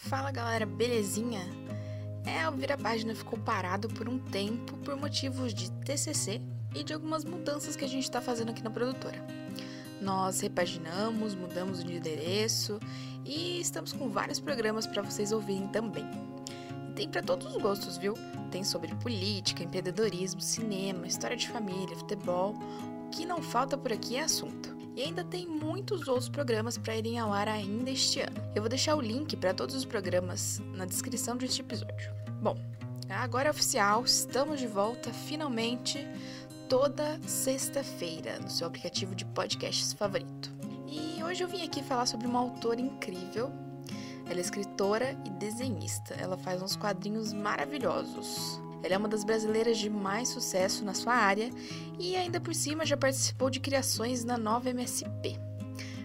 Fala galera, belezinha? É, o Vira Página ficou parado por um tempo por motivos de TCC e de algumas mudanças que a gente está fazendo aqui na produtora. Nós repaginamos, mudamos de endereço e estamos com vários programas para vocês ouvirem também. Tem para todos os gostos, viu? Tem sobre política, empreendedorismo, cinema, história de família, futebol. O que não falta por aqui é assunto. E ainda tem muitos outros programas para irem ao ar ainda este ano. Eu vou deixar o link para todos os programas na descrição deste episódio. Bom, agora é oficial, estamos de volta finalmente toda sexta-feira no seu aplicativo de podcasts favorito. E hoje eu vim aqui falar sobre uma autora incrível. Ela é escritora e desenhista. Ela faz uns quadrinhos maravilhosos. Ela é uma das brasileiras de mais sucesso na sua área e ainda por cima já participou de criações na nova MSP.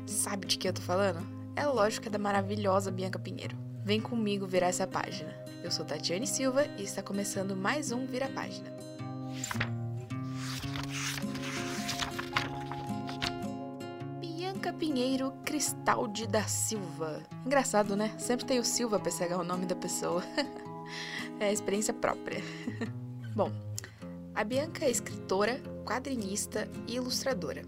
Sabe de que eu tô falando? É lógico que é da maravilhosa Bianca Pinheiro. Vem comigo virar essa página. Eu sou Tatiane Silva e está começando mais um Vira Página. Bianca Pinheiro Cristaldi da Silva. Engraçado, né? Sempre tem o Silva pra pegar o nome da pessoa. é experiência própria. Bom, a Bianca é escritora, quadrinista e ilustradora.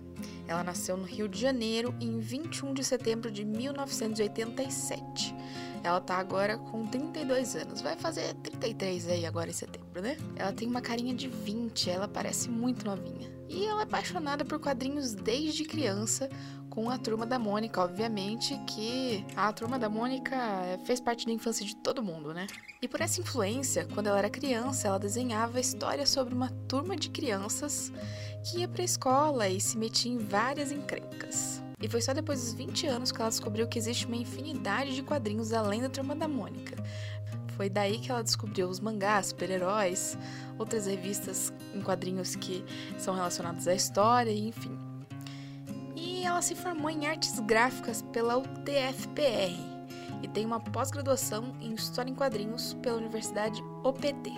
Ela nasceu no Rio de Janeiro em 21 de setembro de 1987. Ela tá agora com 32 anos, vai fazer 33 aí agora em setembro, né? Ela tem uma carinha de 20, ela parece muito novinha. E ela é apaixonada por quadrinhos desde criança, com a turma da Mônica, obviamente, que a turma da Mônica fez parte da infância de todo mundo, né? E por essa influência, quando ela era criança, ela desenhava histórias sobre uma turma de crianças que ia pra escola e se metia em várias encrencas. E foi só depois dos 20 anos que ela descobriu que existe uma infinidade de quadrinhos além da turma da Mônica. Foi daí que ela descobriu os mangás, super-heróis, outras revistas em quadrinhos que são relacionados à história, enfim. E ela se formou em artes gráficas pela UTFPR e tem uma pós-graduação em História em Quadrinhos pela Universidade OPT.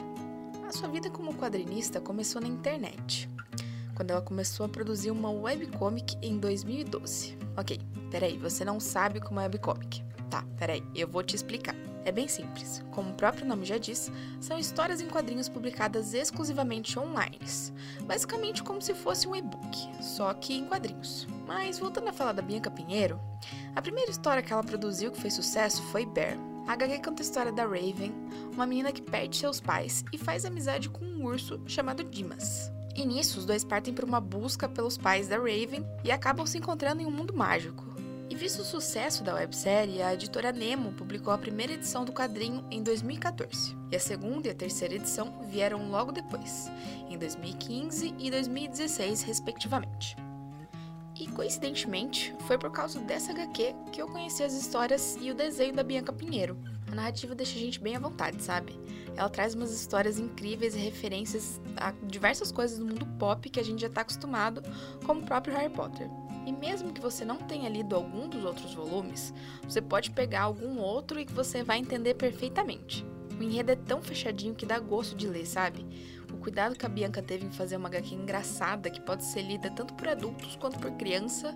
A sua vida como quadrinista começou na internet, quando ela começou a produzir uma webcomic em 2012. Ok, peraí, você não sabe como é webcomic. Tá, peraí, eu vou te explicar. É bem simples. Como o próprio nome já diz, são histórias em quadrinhos publicadas exclusivamente online. Basicamente como se fosse um e-book, só que em quadrinhos. Mas voltando a falar da Bianca Pinheiro, a primeira história que ela produziu que fez sucesso foi Bear. A HQ conta a história da Raven, uma menina que perde seus pais e faz amizade com um urso chamado Dimas. E nisso, os dois partem para uma busca pelos pais da Raven e acabam se encontrando em um mundo mágico. Visto o sucesso da websérie, a editora Nemo publicou a primeira edição do quadrinho em 2014. E a segunda e a terceira edição vieram logo depois, em 2015 e 2016, respectivamente. E coincidentemente, foi por causa dessa HQ que eu conheci as histórias e o desenho da Bianca Pinheiro. A narrativa deixa a gente bem à vontade, sabe? Ela traz umas histórias incríveis e referências a diversas coisas do mundo pop que a gente já está acostumado, como o próprio Harry Potter. E mesmo que você não tenha lido algum dos outros volumes, você pode pegar algum outro e que você vai entender perfeitamente. O enredo é tão fechadinho que dá gosto de ler, sabe? O cuidado que a Bianca teve em fazer uma HQ engraçada que pode ser lida tanto por adultos quanto por criança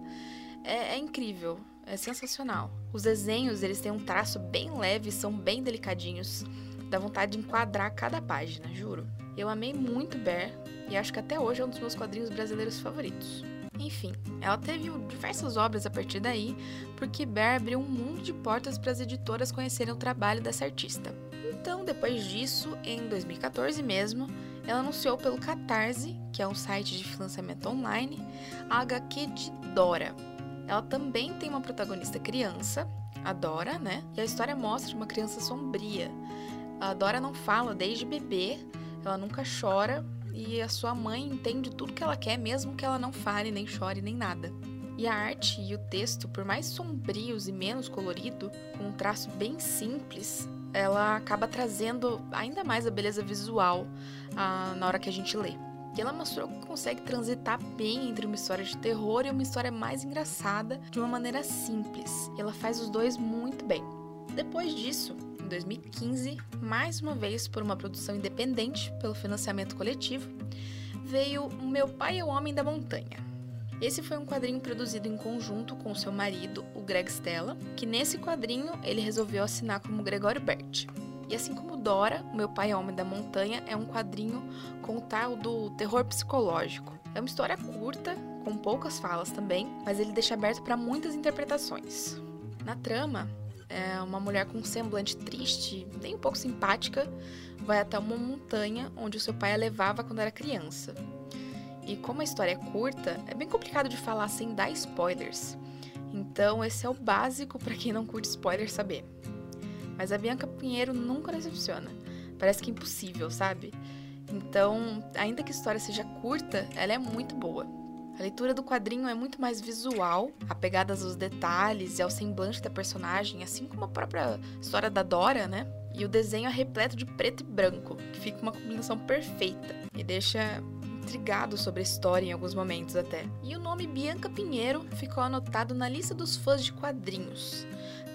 é, é incrível, é sensacional. Os desenhos eles têm um traço bem leve, são bem delicadinhos, dá vontade de enquadrar cada página, juro. Eu amei muito Bear e acho que até hoje é um dos meus quadrinhos brasileiros favoritos. Enfim, ela teve diversas obras a partir daí, porque Bear abriu um mundo de portas para as editoras conhecerem o trabalho dessa artista. Então, depois disso, em 2014 mesmo, ela anunciou pelo Catarse, que é um site de financiamento online, a HQ de Dora. Ela também tem uma protagonista criança, a Dora, né? E a história mostra uma criança sombria. A Dora não fala desde bebê, ela nunca chora e a sua mãe entende tudo que ela quer, mesmo que ela não fale, nem chore, nem nada. E a arte e o texto, por mais sombrios e menos colorido, com um traço bem simples, ela acaba trazendo ainda mais a beleza visual ah, na hora que a gente lê. E ela mostrou que consegue transitar bem entre uma história de terror e uma história mais engraçada de uma maneira simples. E ela faz os dois muito bem. Depois disso, 2015, mais uma vez por uma produção independente pelo financiamento coletivo, veio O Meu Pai é o Homem da Montanha. Esse foi um quadrinho produzido em conjunto com seu marido, o Greg Stella, que nesse quadrinho ele resolveu assinar como Gregório Bert. E assim como Dora, O Meu Pai é Homem da Montanha é um quadrinho com o tal do terror psicológico. É uma história curta, com poucas falas também, mas ele deixa aberto para muitas interpretações. Na trama, é uma mulher com um semblante triste, nem um pouco simpática, vai até uma montanha onde o seu pai a levava quando era criança. E como a história é curta, é bem complicado de falar sem dar spoilers. Então, esse é o básico para quem não curte spoilers saber. Mas a Bianca Pinheiro nunca decepciona. Parece que é impossível, sabe? Então, ainda que a história seja curta, ela é muito boa. A leitura do quadrinho é muito mais visual, apegadas aos detalhes e ao semblante da personagem, assim como a própria história da Dora, né? E o desenho é repleto de preto e branco, que fica uma combinação perfeita e deixa intrigado sobre a história em alguns momentos até. E o nome Bianca Pinheiro ficou anotado na lista dos fãs de quadrinhos,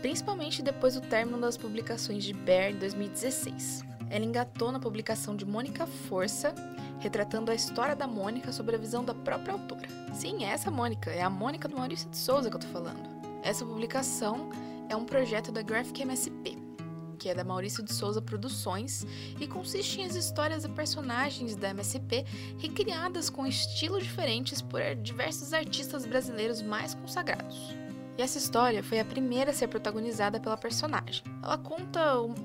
principalmente depois do término das publicações de Bear em 2016. Ela engatou na publicação de Mônica Força, retratando a história da Mônica sobre a visão da própria autora. Sim, é essa Mônica, é a Mônica do Maurício de Souza que eu tô falando. Essa publicação é um projeto da Graphic MSP, que é da Maurício de Souza Produções, e consiste em as histórias de personagens da MSP recriadas com estilos diferentes por diversos artistas brasileiros mais consagrados. E essa história foi a primeira a ser protagonizada pela personagem. Ela conta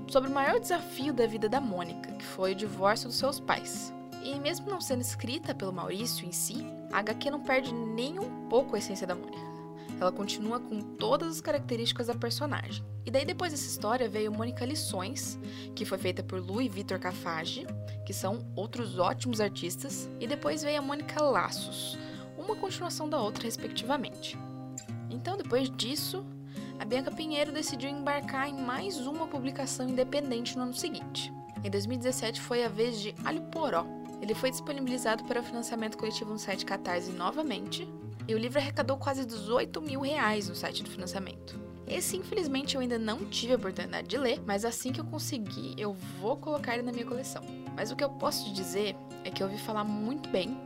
sobre o maior desafio da vida da Mônica, que foi o divórcio dos seus pais. E mesmo não sendo escrita pelo Maurício em si, a HQ não perde nem um pouco a essência da Mônica. Ela continua com todas as características da personagem. E daí depois dessa história veio Mônica Lições, que foi feita por Lu e Vitor Cafage, que são outros ótimos artistas, e depois veio a Mônica Laços, uma continuação da outra respectivamente. Então depois disso, a Bianca Pinheiro decidiu embarcar em mais uma publicação independente no ano seguinte. Em 2017 foi a vez de Alho Poró. Ele foi disponibilizado para o financiamento coletivo no site Catarse novamente, e o livro arrecadou quase 18 mil reais no site do financiamento. Esse, infelizmente, eu ainda não tive a oportunidade de ler, mas assim que eu conseguir, eu vou colocar ele na minha coleção. Mas o que eu posso te dizer é que eu ouvi falar muito bem,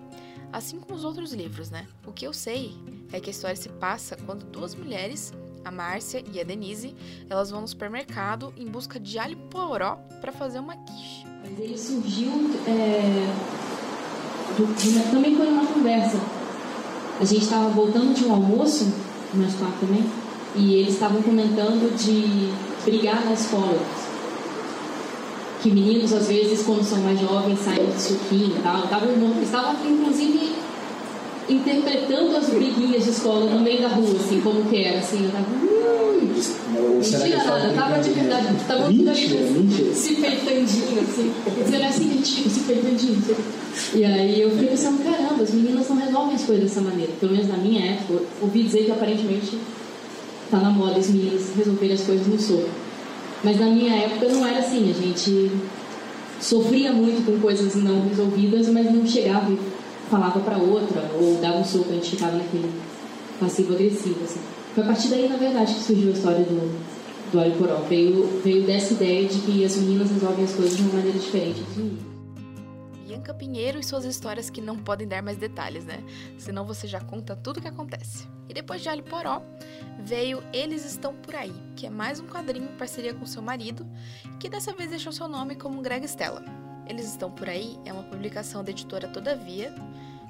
assim como os outros livros, né? O que eu sei é que a história se passa quando duas mulheres, a Márcia e a Denise, elas vão no supermercado em busca de alho poró para fazer uma quiche. Mas ele surgiu é, do, também foi uma conversa a gente estava voltando de um almoço, nós quatro também, e eles estavam comentando de brigar na escola. Que meninos, às vezes, quando são mais jovens, saem de suquinho e tal. Estavam, inclusive, interpretando as briguinhas de escola no meio da rua, assim, como que era, assim, eu tava. Hum, mentira nada, tava de verdade, tava tudo ali se peitandinho, assim. Dizendo é assim que a gente fica, se peitandinho. E aí eu fiquei pensando, caramba, as meninas não resolvem as coisas dessa maneira. Pelo menos na minha época, ouvi dizer que aparentemente tá na moda as meninas resolverem as coisas no soco. Mas na minha época não era assim, a gente sofria muito com coisas não resolvidas, mas não chegava e falava para outra, ou dava um soco, a gente ficava naquele passivo-agressivo. Assim. Foi a partir daí, na verdade, que surgiu a história do, do óleo poró. Veio, veio dessa ideia de que as meninas resolvem as coisas de uma maneira diferente dos meninos. Bianca Pinheiro e suas histórias que não podem dar mais detalhes, né? Senão você já conta tudo o que acontece. E depois de Alho Poró, veio Eles Estão Por Aí, que é mais um quadrinho em parceria com seu marido, que dessa vez deixou seu nome como Greg Stella. Eles Estão Por Aí é uma publicação da editora Todavia,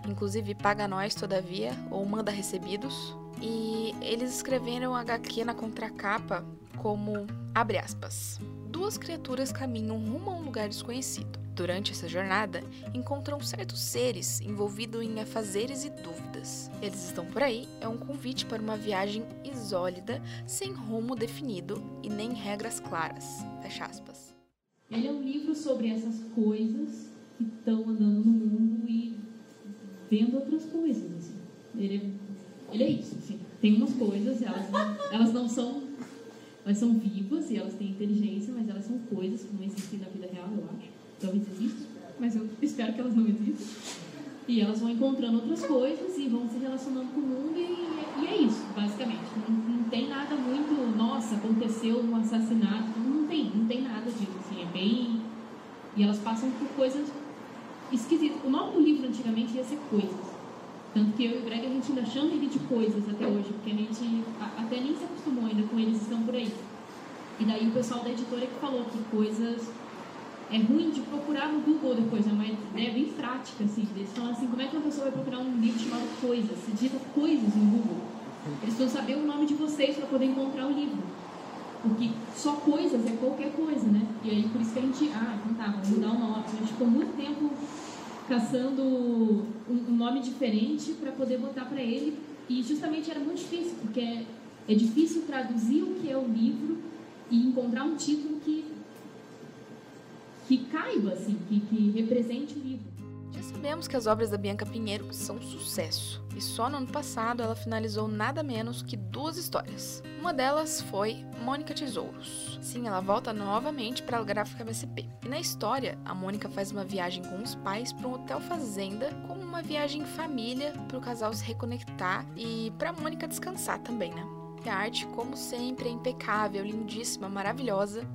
inclusive paga nós Todavia, ou manda recebidos, e eles escreveram a HQ na contracapa como, abre aspas, duas criaturas caminham rumo a um lugar desconhecido. Durante essa jornada, encontram certos seres envolvidos em afazeres e dúvidas. Eles estão por aí é um convite para uma viagem isólida, sem rumo definido e nem regras claras. Fecha aspas. Ele é um livro sobre essas coisas que estão andando no mundo e vendo outras coisas. Assim. Ele, é, ele é isso. Assim. Tem umas coisas, elas não, elas não são. Elas são vivas e elas têm inteligência, mas elas são coisas que não existem na vida real, eu acho. Talvez existam, mas eu espero que elas não existam. E elas vão encontrando outras coisas e vão se relacionando com o mundo, e, e é isso, basicamente. Não, não, tem nada muito, nossa, aconteceu um assassinato. Não tem, não tem nada disso. Assim, é bem. E elas passam por coisas esquisitas. O nome do livro antigamente ia ser Coisas. Tanto que eu e o Greg a gente ainda chama ele de coisas até hoje, porque a gente até nem se acostumou ainda com eles estão por aí. E daí o pessoal da editora que falou que coisas é ruim de procurar no Google depois, é uma ideia bem prática, assim. Eles falam assim, como é que uma pessoa vai procurar um livro chamado Coisas? Se digita coisas no Google. Eles precisam saber o nome de vocês para poder encontrar o livro. Porque só coisas é qualquer coisa, né? E aí por isso que a gente, ah, então tá, vamos mudar o nome. A gente ficou muito tempo caçando um nome diferente para poder botar para ele. E justamente era muito difícil, porque é, é difícil traduzir o que é o livro e encontrar um título que que caiba, assim, que, que represente o livro. Sabemos que as obras da Bianca Pinheiro são um sucesso, e só no ano passado ela finalizou nada menos que duas histórias. Uma delas foi Mônica Tesouros. Sim, ela volta novamente para a gráfica MSP. E na história, a Mônica faz uma viagem com os pais para um hotel fazenda, como uma viagem em família para o casal se reconectar e para a Mônica descansar também, né? A arte, como sempre, é impecável, lindíssima, maravilhosa.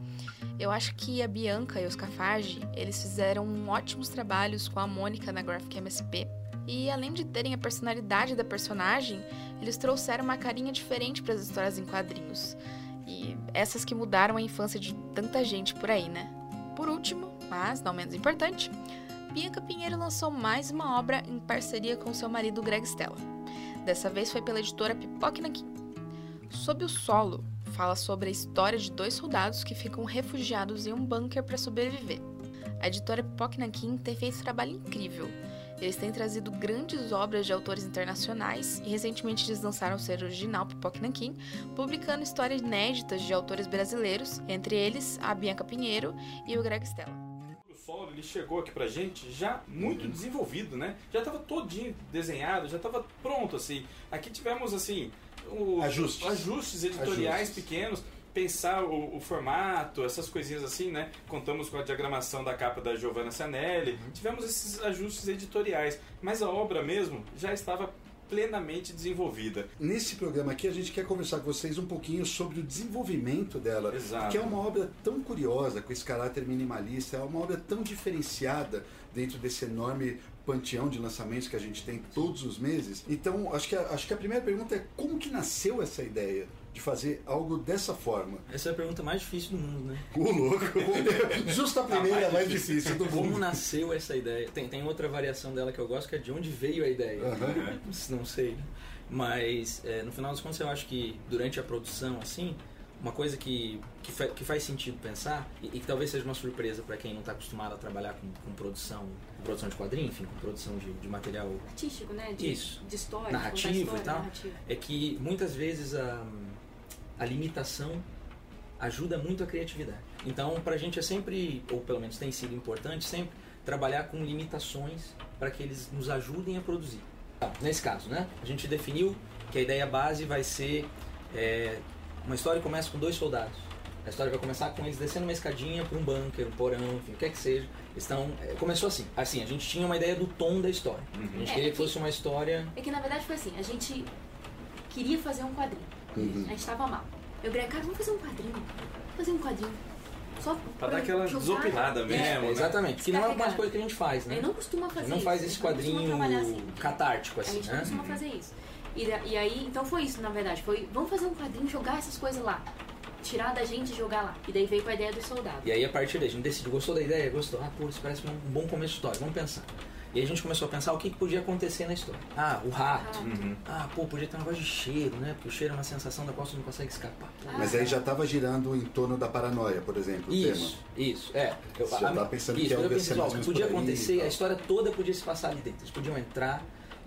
Eu acho que a Bianca e os Cafage, eles fizeram ótimos trabalhos com a Mônica na Graphic MSP. E além de terem a personalidade da personagem, eles trouxeram uma carinha diferente para as histórias em quadrinhos. E essas que mudaram a infância de tanta gente por aí, né? Por último, mas não menos importante, Bianca Pinheiro lançou mais uma obra em parceria com seu marido Greg Stella. Dessa vez foi pela editora Pipoque Nanquim. Sob o Solo fala sobre a história de dois soldados que ficam refugiados em um bunker para sobreviver. A editora Pipoque Nankin tem feito um trabalho incrível. Eles têm trazido grandes obras de autores internacionais e recentemente eles lançaram o ser original Pipoque publicando histórias inéditas de autores brasileiros, entre eles a Bianca Pinheiro e o Greg Stella solo ele chegou aqui pra gente já muito desenvolvido, né? Já estava todinho desenhado, já estava pronto assim. Aqui tivemos assim o, ajustes. ajustes editoriais ajustes. pequenos, pensar o, o, formato, essas coisinhas assim, né? Contamos com a diagramação da capa da Giovanna Cianelli, uhum. tivemos esses ajustes editoriais, mas a obra mesmo já estava plenamente desenvolvida. Nesse programa aqui a gente quer conversar com vocês um pouquinho sobre o desenvolvimento dela, Exato. que é uma obra tão curiosa, com esse caráter minimalista, é uma obra tão diferenciada dentro desse enorme panteão de lançamentos que a gente tem todos os meses. Então, acho que a, acho que a primeira pergunta é como que nasceu essa ideia? De fazer algo dessa forma? Essa é a pergunta mais difícil do mundo, né? O louco! Justo a primeira é a mais difícil do mundo. Como nasceu essa ideia? Tem, tem outra variação dela que eu gosto, que é de onde veio a ideia. Uhum. Não sei. Mas, é, no final das contas, eu acho que durante a produção, assim, uma coisa que, que, fa que faz sentido pensar e, e, que talvez seja uma surpresa para quem não está acostumado a trabalhar com, com, produção com produção de quadrinho, enfim, com produção de, de material artístico, né? De, Isso. De história, narrativo história, e tal, narrativo. é que muitas vezes a, a limitação ajuda muito a criatividade. Então, para a gente é sempre, ou pelo menos tem sido importante, sempre trabalhar com limitações para que eles nos ajudem a produzir. Nesse caso, né? A gente definiu que a ideia base vai ser é, uma história começa com dois soldados. A história vai começar com eles descendo uma escadinha para um bunker, um porão, enfim, o que é que seja. Estão, é, começou assim. Assim, a gente tinha uma ideia do tom da história. Uhum. A gente é, queria é que, fosse uma história. É que na verdade foi assim, a gente queria fazer um quadrinho. Uhum. A gente estava mal. Eu falei, cara, vamos fazer um quadrinho. Vamos fazer um quadrinho. Só pra, dar aquela desopilada mesmo. É, né? Exatamente. Que não é uma coisa que a gente faz, né? Ele não costuma fazer não isso. faz esse quadrinho assim. catártico, assim, A gente não né? costuma fazer isso. E, e aí, então foi isso, na verdade. Foi, vamos fazer um quadrinho, jogar essas coisas lá. Tirar da gente e jogar lá. E daí veio com a ideia do soldado. E aí, a partir daí, a gente decidiu, gostou da ideia? Gostou. Ah, pô, isso parece um bom começo de história. Vamos pensar. E aí a gente começou a pensar o que, que podia acontecer na história. Ah, o rato. Uhum. Ah, pô, podia ter um negócio de cheiro, né? Porque o cheiro é uma sensação da qual você não consegue escapar. Ah, Mas aí já estava girando em torno da paranoia, por exemplo, isso, tema. Isso, é. Eu, você já tá pensando isso, que é eu pensei, ó, podia acontecer, a história toda podia se passar ali dentro. Eles podiam entrar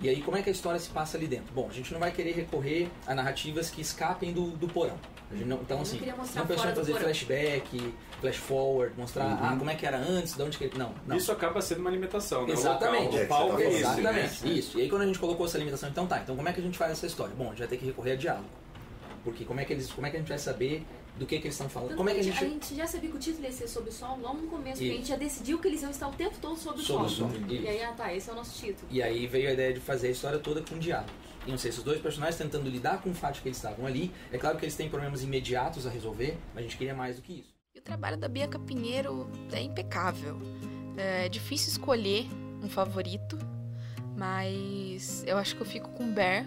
e aí, como é que a história se passa ali dentro? Bom, a gente não vai querer recorrer a narrativas que escapem do, do porão. Não, então, assim, não pensou em fazer flashback, flash forward, mostrar uhum. ah, como é que era antes, de onde que ele. Não, não. Isso acaba sendo uma limitação, né? Exatamente. O, palco é, é Exatamente. Né? Isso. E aí, quando a gente colocou essa limitação, então tá, então como é que a gente faz essa história? Bom, a gente vai ter que recorrer a diálogo. Porque como é que, eles, como é que a gente vai saber do que, que eles estão falando. Tanto Como é que a gente, a gente já sabia que o título ia ser sobre o sol logo no começo, porque a gente já decidiu que eles iam estar o tempo todo sobre o sobre sol. E aí, ah tá, esse é o nosso título. E aí veio a ideia de fazer a história toda com diálogos. Iam ser esses dois personagens tentando lidar com o fato de que eles estavam ali. É claro que eles têm problemas imediatos a resolver, mas a gente queria mais do que isso. E o trabalho da Bianca Pinheiro é impecável. É difícil escolher um favorito, Mas eu acho que eu fico com Bear,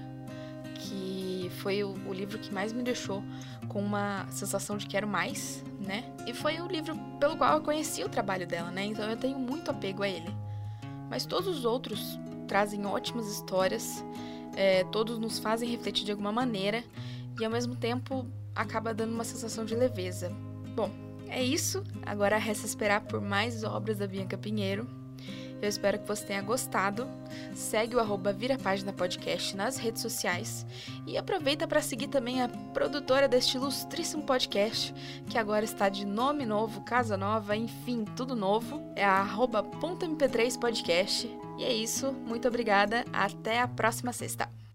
que foi o, o livro que mais me deixou com uma sensação de quero mais, né? E foi o livro pelo qual eu conheci o trabalho dela, né? Então eu tenho muito apego a ele. Mas todos os outros trazem ótimas histórias, é, todos nos fazem refletir de alguma maneira e ao mesmo tempo acaba dando uma sensação de leveza. Bom, é isso. Agora resta esperar por mais obras da Bianca Pinheiro. Eu espero que você tenha gostado. Segue o arroba Vira Página Podcast nas redes sociais e aproveita para seguir também a produtora deste ilustríssimo podcast, que agora está de nome novo, casa nova, enfim, tudo novo. É a arroba .mp3 podcast. E é isso, muito obrigada, até a próxima sexta.